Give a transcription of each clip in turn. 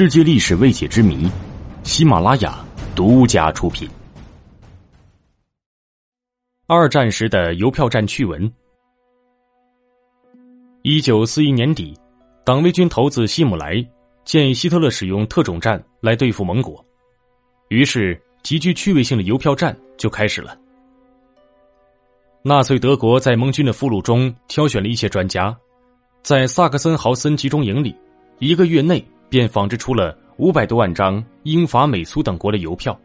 世界历史未解之谜，喜马拉雅独家出品。二战时的邮票站趣闻。一九四一年底，党卫军头子希姆莱建议希特勒使用特种战来对付盟国，于是极具趣味性的邮票战就开始了。纳粹德国在盟军的俘虏中挑选了一些专家，在萨克森豪森集中营里，一个月内。便仿制出了五百多万张英法美苏等国的邮票。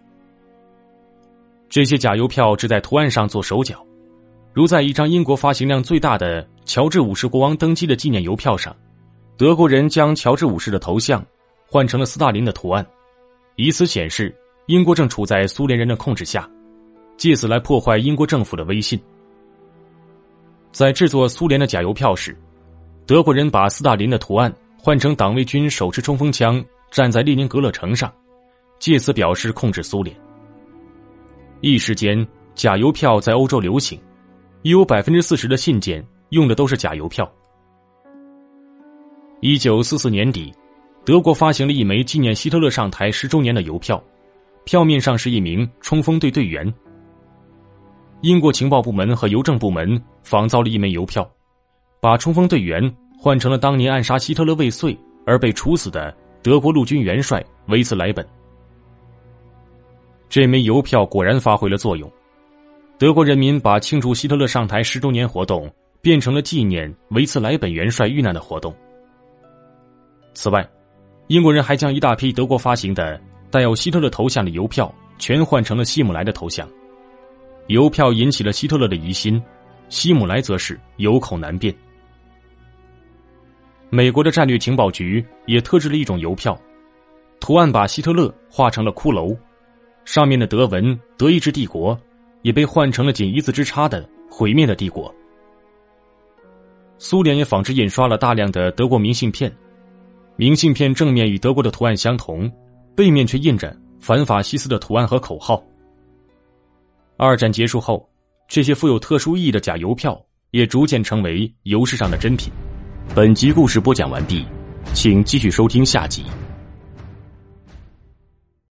这些假邮票只在图案上做手脚，如在一张英国发行量最大的乔治五世国王登基的纪念邮票上，德国人将乔治五世的头像换成了斯大林的图案，以此显示英国正处在苏联人的控制下，借此来破坏英国政府的威信。在制作苏联的假邮票时，德国人把斯大林的图案。换成党卫军手持冲锋枪站在列宁格勒城上，借此表示控制苏联。一时间，假邮票在欧洲流行，已有百分之四十的信件用的都是假邮票。一九四四年底，德国发行了一枚纪念希特勒上台十周年的邮票，票面上是一名冲锋队队员。英国情报部门和邮政部门仿造了一枚邮票，把冲锋队员。换成了当年暗杀希特勒未遂而被处死的德国陆军元帅维茨莱本。这枚邮票果然发挥了作用，德国人民把庆祝希特勒上台十周年活动变成了纪念维茨莱本元帅遇难的活动。此外，英国人还将一大批德国发行的带有希特勒头像的邮票全换成了希姆莱的头像。邮票引起了希特勒的疑心，希姆莱则是有口难辩。美国的战略情报局也特制了一种邮票，图案把希特勒画成了骷髅，上面的德文“德意志帝国”也被换成了仅一字之差的“毁灭的帝国”。苏联也仿制印刷了大量的德国明信片，明信片正面与德国的图案相同，背面却印着反法西斯的图案和口号。二战结束后，这些富有特殊意义的假邮票也逐渐成为邮市上的珍品。本集故事播讲完毕，请继续收听下集。